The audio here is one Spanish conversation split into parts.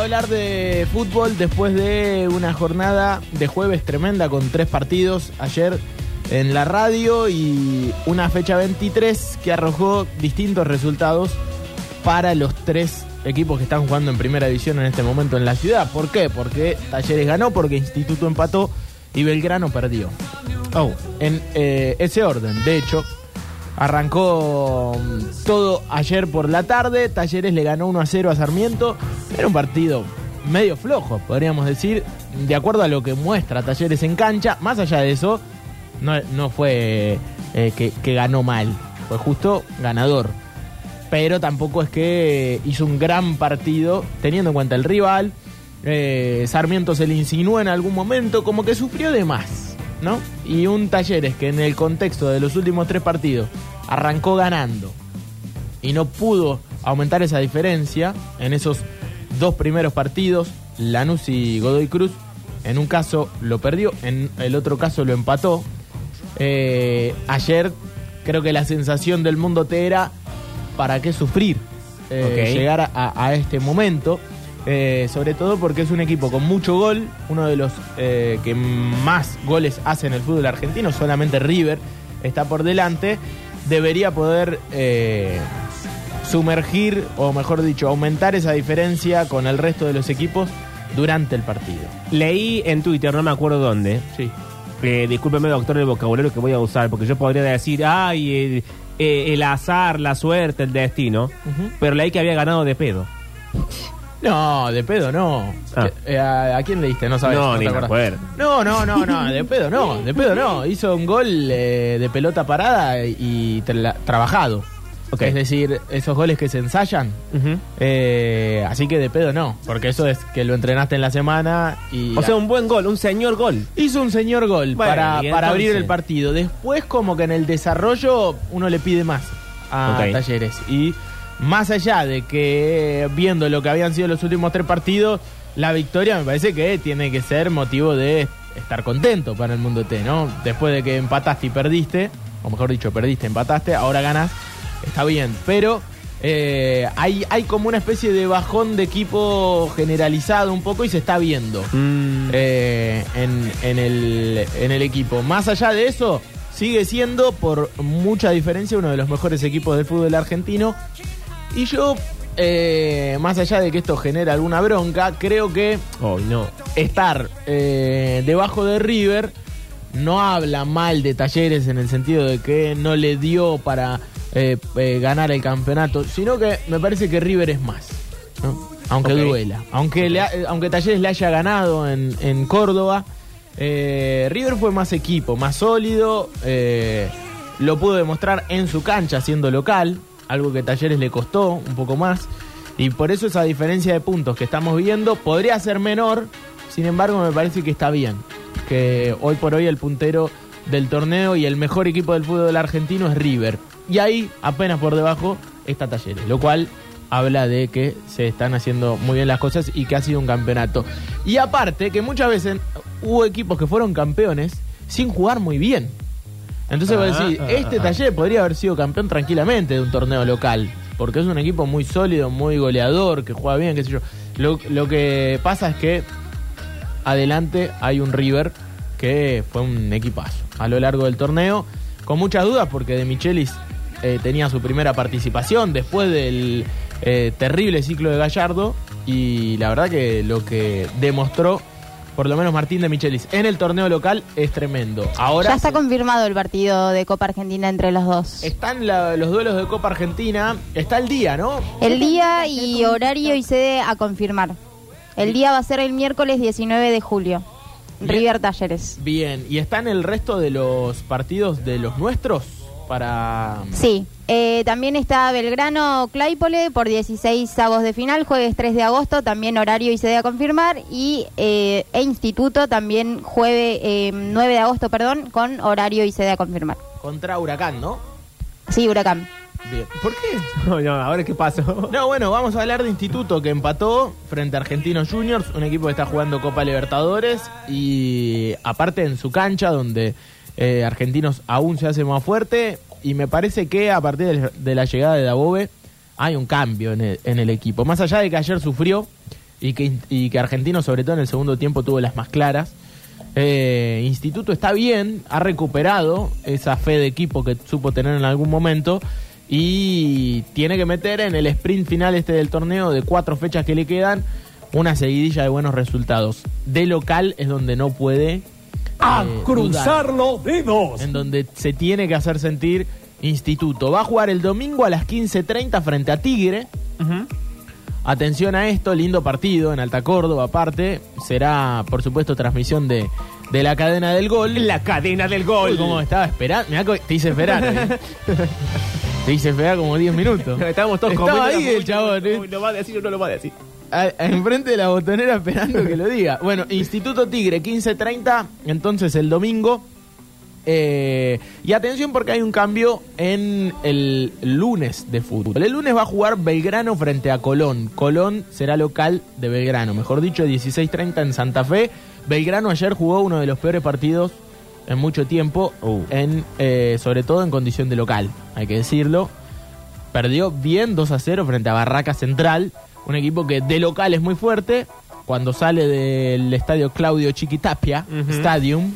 Hablar de fútbol después de una jornada de jueves tremenda con tres partidos ayer en la radio y una fecha 23 que arrojó distintos resultados para los tres equipos que están jugando en primera división en este momento en la ciudad. ¿Por qué? Porque Talleres ganó, porque Instituto empató y Belgrano perdió. Oh, en eh, ese orden. De hecho, Arrancó mm, todo ayer por la tarde. Talleres le ganó 1 a 0 a Sarmiento. Era un partido medio flojo, podríamos decir, de acuerdo a lo que muestra Talleres en cancha. Más allá de eso, no, fue eh, que, ganó mal, fue justo ganador. Pero tampoco es que hizo un gran partido, teniendo en cuenta el rival. Eh, Sarmiento se le insinuó en algún momento, como que sufrió de más. ¿No? Y un Talleres que en el contexto de los últimos tres partidos arrancó ganando y no pudo aumentar esa diferencia en esos dos primeros partidos, Lanús y Godoy Cruz, en un caso lo perdió, en el otro caso lo empató. Eh, ayer creo que la sensación del mundo te era, ¿para qué sufrir? Eh, llegar a este momento. Eh, sobre todo porque es un equipo con mucho gol, uno de los eh, que más goles hace en el fútbol argentino, solamente River está por delante, debería poder eh, sumergir, o mejor dicho, aumentar esa diferencia con el resto de los equipos durante el partido. Leí en Twitter, no me acuerdo dónde, sí. discúlpeme doctor el vocabulario que voy a usar, porque yo podría decir, ay, el, azar, la suerte, el destino, pero leí que había ganado de pedo. No, de pedo no. Ah. Eh, ¿a, quién le diste? No sabes. No, ni me acuerdo. No, no, no, no, de pedo no, de pedo no. Hizo un gol eh, de pelota parada y trabajado. Es decir, esos goles que se ensayan. Eh, así que de pedo no, porque eso es que lo entrenaste en la semana y... O sea, un buen gol, un señor gol. Hizo un señor gol para, para abrir el partido. Después como que en el desarrollo uno le pide más a Talleres. Y más allá de que viendo lo que habían sido los últimos tres partidos, la victoria me parece que tiene que ser motivo de estar contento para el mundo T, ¿no? Después de que empataste y perdiste, o mejor dicho, perdiste, empataste, ahora ganas, está bien, pero eh, hay, hay como una especie de bajón de equipo generalizado un poco y se está viendo mm. eh, en, en, el, en el equipo. Más allá de eso, sigue siendo por mucha diferencia uno de los mejores equipos del fútbol argentino y yo, eh, más allá de que esto genera alguna bronca, creo que no. estar eh, debajo de River no habla mal de Talleres en el sentido de que no le dio para eh, ganar el campeonato, sino que me parece que River es más. Aunque duela. Aunque, aunque Talleres le haya ganado en, en Córdoba, River fue más equipo, más sólido. lo pudo demostrar en su cancha siendo local algo que Talleres le costó un poco más. Y por eso esa diferencia de puntos que estamos viendo podría ser menor, sin embargo me parece que está bien. Que hoy por hoy el puntero del torneo y el mejor equipo del fútbol argentino es River. Y ahí, apenas por debajo, está Talleres, lo cual habla de que se están haciendo muy bien las cosas y que ha sido un campeonato. Y aparte, que muchas veces hubo equipos que fueron campeones sin jugar muy bien. Entonces vos decís, ah, este ah, taller podría haber sido campeón tranquilamente de un torneo local, porque es un equipo muy sólido, muy goleador, que juega bien, qué sé yo. Lo, que pasa es que adelante hay un River que fue un equipazo a lo largo del torneo, con muchas dudas porque De Michelis eh, tenía su primera participación después del eh, terrible ciclo de Gallardo y la verdad que lo que demostró por lo menos Martín de Michelis, en el torneo local es tremendo. Ahora ya está se- confirmado el partido de Copa Argentina entre los dos. están la- los duelos de Copa Argentina, está el día, ¿no? El día y horario y sede a confirmar. El día va a ser el miércoles 19 de julio. Bien. River Talleres. Bien, ¿y están el resto de los partidos de los nuestros para Sí. Eh, también está Belgrano Claypole por 16 avos de final, jueves 3 de agosto, también horario y sede a confirmar. Y eh, e Instituto también jueves eh, 9 de agosto, perdón, con horario y sede a confirmar. contra Huracán, ¿no? Sí, Huracán. Bien. ¿Por qué? No, no, ahora qué pasó. No, bueno, vamos a hablar de Instituto que empató frente a Argentinos Juniors, un equipo que está jugando Copa Libertadores y aparte en su cancha donde eh, Argentinos aún se hace más fuerte y me parece que a partir de, la llegada de Dabove hay un cambio en el, equipo. Más allá de que ayer sufrió y que, y que Argentinos sobre todo en el segundo tiempo tuvo las más claras. eh, Instituto está bien, ha recuperado esa fe de equipo que supo tener en algún momento y tiene que meter en el sprint final este del torneo de cuatro fechas que le quedan una seguidilla de buenos resultados. De local es donde no puede ¡A eh, cruzar dudar, los dedos! en donde se tiene que hacer sentir Instituto. Va a jugar el domingo a las 15.30 frente a Tigre. Atención a esto, lindo partido en Alta Córdoba aparte. Será, por supuesto, transmisión de, de la cadena del gol. La cadena del gol. Uy, cómo estaba esperando. Mirá, te hice esperar. ¿eh? te hice esperar como 10 minutos. Estábamos todos Estaba ahí el chabón. ¿eh? ¿Lo va a decir o no lo va a decir? A- a- enfrente de la botonera esperando que lo diga. Bueno, Instituto Tigre, 15.30, entonces el domingo. Eh, y atención porque hay un cambio en el lunes de fútbol. El lunes va a jugar Belgrano frente a Colón. Colón será local de Belgrano, mejor dicho, 16.30 en Santa Fe. Belgrano ayer jugó uno de los peores partidos en mucho tiempo, Uh. en, eh, sobre todo en condición de local, hay que decirlo. Perdió bien 2 a 0 frente a Barraca Central, un equipo que de local es muy fuerte. Cuando sale del estadio Claudio Chiquitapia. Stadium,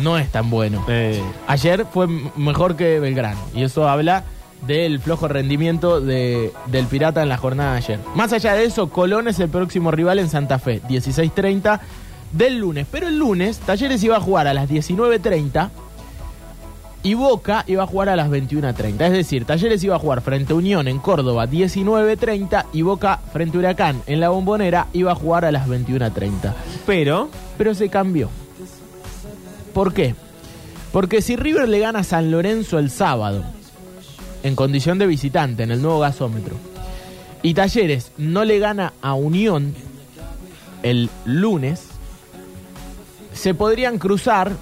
no es tan bueno. Eh, Ayer fue mejor que Belgrano, y eso habla del flojo rendimiento de- del Pirata en la jornada de ayer. Más allá de eso, Colón es el próximo rival en Santa Fe, 16.30 del lunes. Pero el lunes, Talleres iba a jugar a las 19.30 y Boca iba a jugar a las 21.30. Es decir, Talleres iba a jugar frente a Unión en Córdoba 19.30 y Boca frente a Huracán en la Bombonera iba a jugar a las 21.30. pero, Pero se cambió. ¿Por qué? Porque si River le gana a San Lorenzo el sábado, en condición de visitante, en el nuevo gasómetro, y Talleres no le gana a Unión el lunes, se podrían cruzar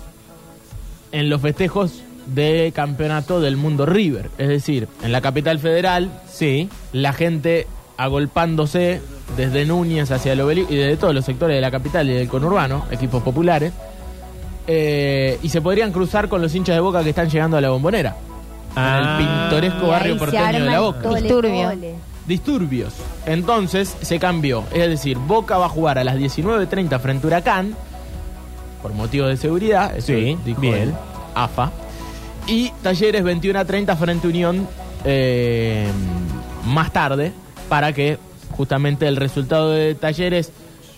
en los festejos de campeonato del mundo River. Es decir, en la capital federal, sí. la gente agolpándose desde Núñez hacia el obelisco y desde todos los sectores de la capital y del conurbano, equipos populares, eh, y se podrían cruzar con los hinchas de Boca que están llegando a la bombonera. Ah. En el pintoresco barrio porteño de la Boca. tole, Disturbio. tole. Disturbios. Entonces se cambió. Es decir, Boca va a jugar a las 19.30 frente a Huracán, por motivos de seguridad, eso Sí, dijo bien. el AFA. Y Talleres 21.30 frente a Unión eh, más tarde, para que justamente el resultado de Talleres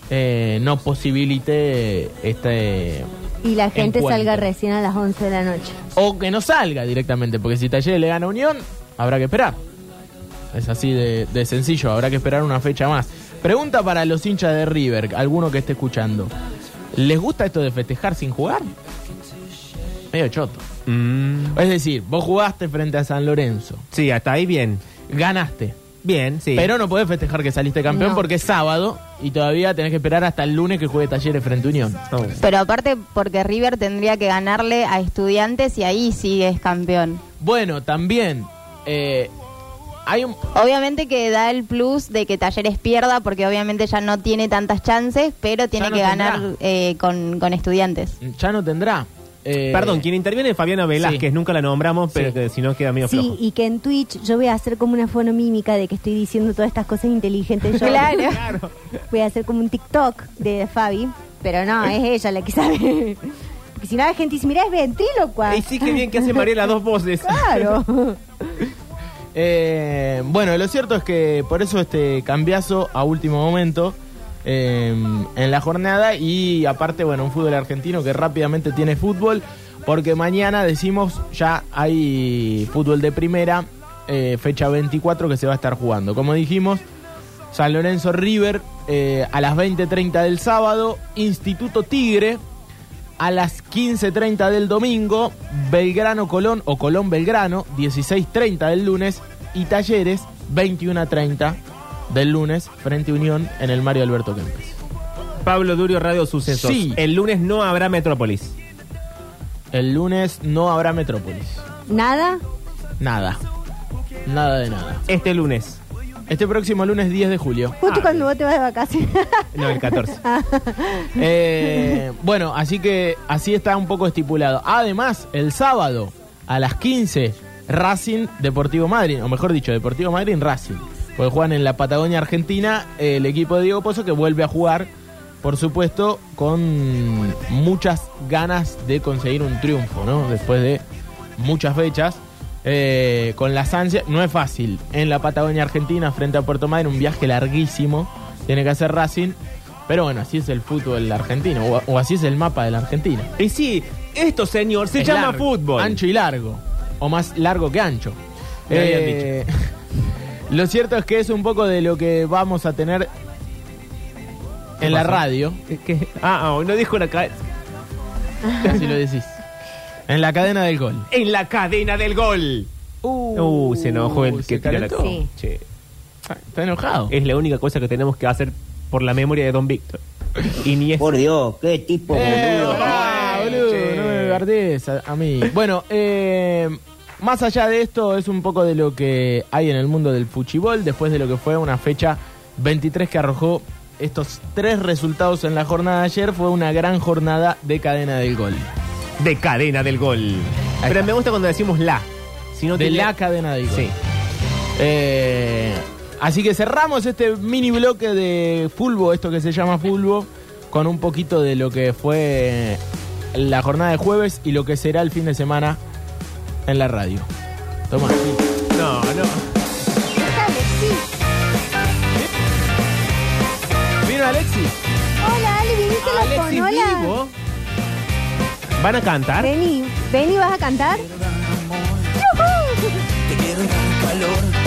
eh, no posibilite este... Y la gente Encuentro. salga recién a las 11 de la noche. O que no salga directamente, porque si Talleres le gana a Unión, habrá que esperar. Es así de, de sencillo, habrá que esperar una fecha más. Pregunta para los hinchas de River, alguno que esté escuchando. ¿Les gusta esto de festejar sin jugar? Medio choto. Mm, Es decir, vos jugaste frente a San Lorenzo, sí, hasta ahí bien. ganaste, Bien, sí. pero no podés festejar que saliste campeón No. porque es sábado y todavía tenés que esperar hasta el lunes que juegue Talleres frente a Unión. No. Pero aparte porque River tendría que ganarle a estudiantes y ahí sí es campeón. Bueno, también eh, hay un, Obviamente que da el plus de que Talleres pierda porque obviamente ya no tiene tantas chances, pero tiene no que tendrá. ganar eh, con, con estudiantes. ya no tendrá. Eh, Perdón, quien interviene es Fabiana Velázquez, sí. nunca la nombramos, pero Sí. que si no queda medio Sí, flojo. y que en Twitch yo voy a hacer como una fonomímica de que estoy diciendo todas estas cosas inteligentes. Yo Claro. voy a hacer como un TikTok de Fabi, pero no, es ella la que sabe. Porque si no la gente dice, mira, es ventrílocua. Y sí, que bien que hace María las dos voces. Claro. Eh, bueno, lo cierto es que por eso este cambiazo a último momento eh, en la jornada y aparte, bueno, un fútbol argentino que rápidamente tiene fútbol, porque mañana decimos ya hay fútbol de primera, eh, fecha 24 que se va a estar jugando. Como dijimos, San Lorenzo River eh, a las 20.30 del sábado, Instituto Tigre a las 15.30 del domingo, Belgrano Colón o Colón Belgrano, 16.30 del lunes y Talleres, 21.30 del lunes, frente a Unión en el Mario Alberto Kempes. Pablo Durio, Radio Sucesos. Sí. El lunes no habrá Metrópolis. El lunes no habrá Metrópolis. ¿Nada? Nada. Nada de nada. Este lunes. Este próximo lunes 10 de julio. Justo Ah, cuando vos te vas de vacaciones. No, el 14. Eh, bueno, así que así está un poco estipulado. Además, el sábado a las 15, Racing Deportivo Madrid, o mejor dicho, Deportivo Madrid Racing. Porque juegan en la Patagonia Argentina eh, el equipo de Diego Pozo que vuelve a jugar, por supuesto, con muchas ganas de conseguir un triunfo, ¿no? Después de muchas fechas. eh, con las ansias, no es fácil. En la Patagonia Argentina, frente a Puerto Madryn, un viaje larguísimo. Tiene que hacer Racing. Pero bueno, así es el fútbol argentino, o, o así es el mapa de la Argentina. Y sí, esto, señor, se Es llama largo, fútbol. Ancho y largo, o más largo que ancho. Eh, lo cierto es que es un poco de lo que vamos a tener ¿Qué en la radio, ¿Qué- qué? Ah, ah, no dijo una ca- si lo decís. En la cadena del gol. En la cadena del gol. Uh, se enojó el que tira la. Sí. Che, Está enojado. Es la única cosa que tenemos que hacer por la memoria de Don Víctor. Y ni es. Por Dios, qué tipo Eh, boludo. Bueno, boludo, che. no me guardes a, a mí. Bueno, eh, más allá de esto, es un poco de lo que hay en el mundo del fuchibol, después de lo que fue una fecha 23 que arrojó estos tres resultados en la jornada de ayer, fue una gran jornada de cadena del gol. De cadena del gol. Pero me gusta cuando decimos la. Si no De tiene- la cadena del gol. Sí. Eh, así que cerramos este mini bloque de fulbo, esto que se llama fulbo, con un poquito de lo que fue la jornada de jueves y lo que será el fin de semana en la radio. Toma. No, no. Sí. ¿Vino Alexis? Hola, Ale, viniste a la Alexis fonola. Vivo. ¿Van a cantar? Vení, vení, ¿vas a cantar? ¡Yujú! Te quiero dar calor